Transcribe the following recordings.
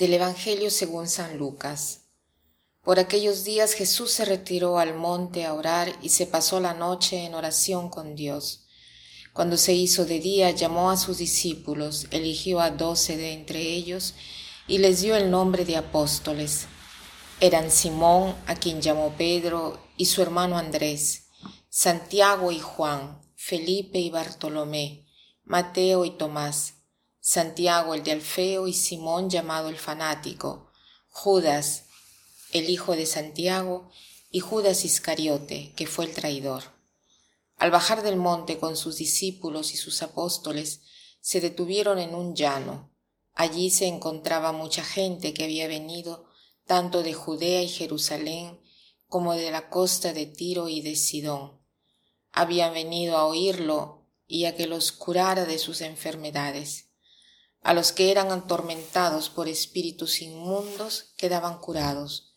Del Evangelio según San Lucas. Por aquellos días Jesús se retiró al monte a orar y se pasó la noche en oración con Dios. Cuando se hizo de día llamó a sus discípulos, eligió a doce de entre ellos y les dio el nombre de apóstoles. Eran Simón, a quien llamó Pedro, y su hermano Andrés, Santiago y Juan, Felipe y Bartolomé, Mateo y Tomás, Santiago el de Alfeo y Simón llamado el fanático, Judas, el hijo de Santiago, y Judas Iscariote, que fue el traidor. Al bajar del monte con sus discípulos y sus apóstoles, se detuvieron en un llano. Allí se encontraba mucha gente que había venido tanto de Judea y Jerusalén como de la costa de Tiro y de Sidón. Habían venido a oírlo y a que los curara de sus enfermedades. A los que eran atormentados por espíritus inmundos quedaban curados.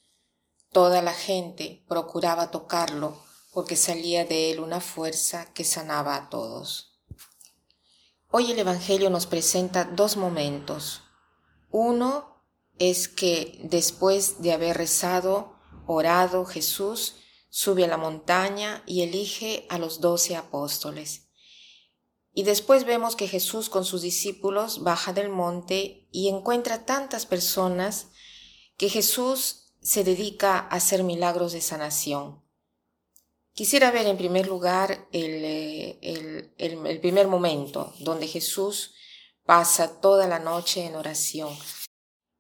Toda la gente procuraba tocarlo porque salía de él una fuerza que sanaba a todos. Hoy el Evangelio nos presenta dos momentos. Uno es que después de haber rezado, orado, Jesús sube a la montaña y elige a los doce apóstoles. Y después vemos que Jesús con sus discípulos baja del monte y encuentra tantas personas que Jesús se dedica a hacer milagros de sanación. Quisiera ver en primer lugar el, eh, el, primer momento donde Jesús pasa toda la noche en oración.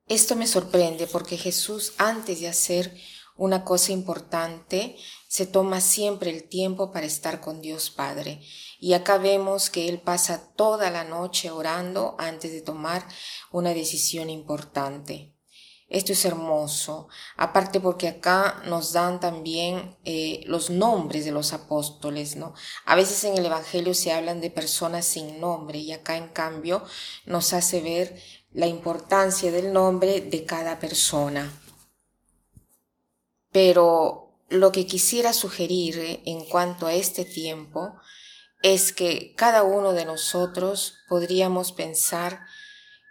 Esto me sorprende porque Jesús antes de hacer una cosa importante se toma siempre el tiempo para estar con Dios Padre. Y acá vemos que Él pasa toda la noche orando antes de tomar una decisión importante. Esto es hermoso, aparte porque acá nos dan también eh, los nombres de los apóstoles, ¿no? A veces en el Evangelio se hablan de personas sin nombre y acá en cambio nos hace ver la importancia del nombre de cada persona. Pero lo que quisiera sugerir en cuanto a este tiempo es que cada uno de nosotros podríamos pensar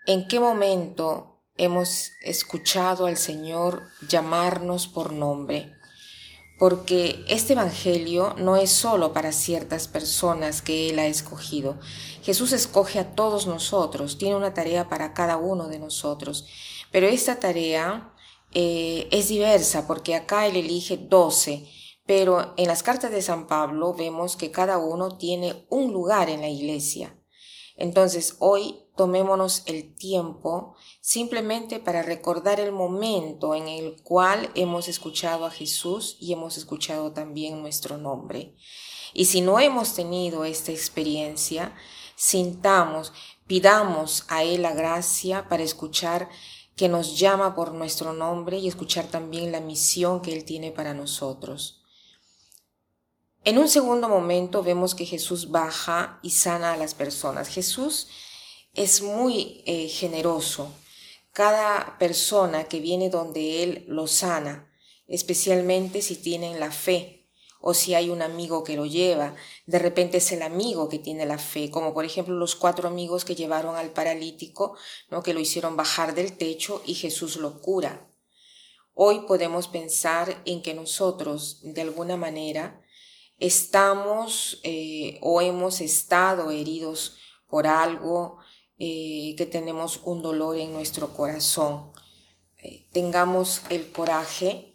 en qué momento hemos escuchado al Señor llamarnos por nombre. Porque este Evangelio no es solo para ciertas personas que Él ha escogido. Jesús escoge a todos nosotros, tiene una tarea para cada uno de nosotros. Pero esta tarea eh, es diversa porque acá Él elige doce pero en las cartas de San Pablo vemos que cada uno tiene un lugar en la iglesia. Entonces hoy tomémonos el tiempo simplemente para recordar el momento en el cual hemos escuchado a Jesús y hemos escuchado también nuestro nombre. Y si no hemos tenido esta experiencia, sintamos, pidamos a Él la gracia para escuchar que nos llama por nuestro nombre y escuchar también la misión que Él tiene para nosotros. En un segundo momento vemos que Jesús baja y sana a las personas. Jesús es muy eh, generoso. Cada persona que viene donde Él lo sana, especialmente si tienen la fe o si hay un amigo que lo lleva. De repente es el amigo que tiene la fe, como por ejemplo los cuatro amigos que llevaron al paralítico, ¿no? que lo hicieron bajar del techo y Jesús lo cura. Hoy podemos pensar en que nosotros, de alguna manera, estamos eh, o hemos estado heridos por algo, eh, que tenemos un dolor en nuestro corazón. Eh, tengamos el coraje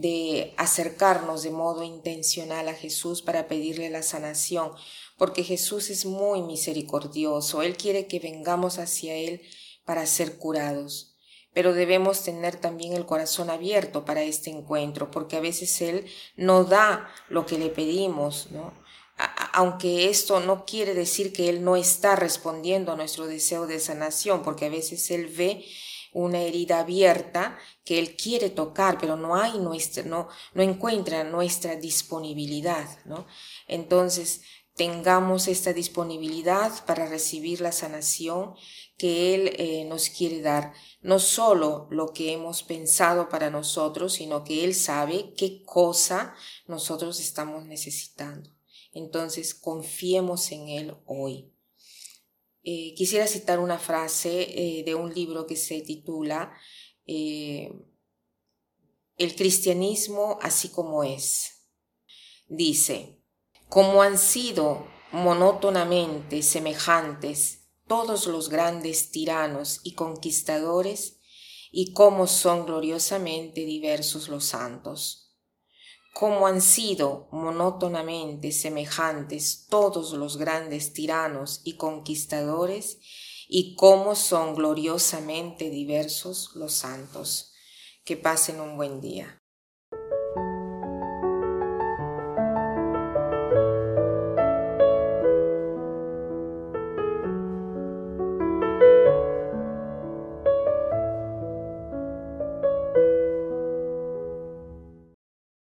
de acercarnos de modo intencional a Jesús para pedirle la sanación, porque Jesús es muy misericordioso, Él quiere que vengamos hacia Él para ser curados pero debemos tener también el corazón abierto para este encuentro, porque a veces Él no da lo que le pedimos, ¿no? aunque esto no quiere decir que Él no está respondiendo a nuestro deseo de sanación, porque a veces Él ve una herida abierta que Él quiere tocar, pero no hay nuestra, no, no encuentra nuestra disponibilidad, ¿no? Entonces, tengamos esta disponibilidad para recibir la sanación que Él eh, nos quiere dar, no solo lo que hemos pensado para nosotros, sino que Él sabe qué cosa nosotros estamos necesitando. Entonces, confiemos en Él hoy. Eh, quisiera citar una frase eh, de un libro que se titula El cristianismo así como es. Dice, como han sido monótonamente semejantes todos los grandes tiranos y conquistadores, y cómo son gloriosamente diversos los santos. Cómo han sido monótonamente semejantes todos los grandes tiranos y conquistadores, y cómo son gloriosamente diversos los santos. Que pasen un buen día.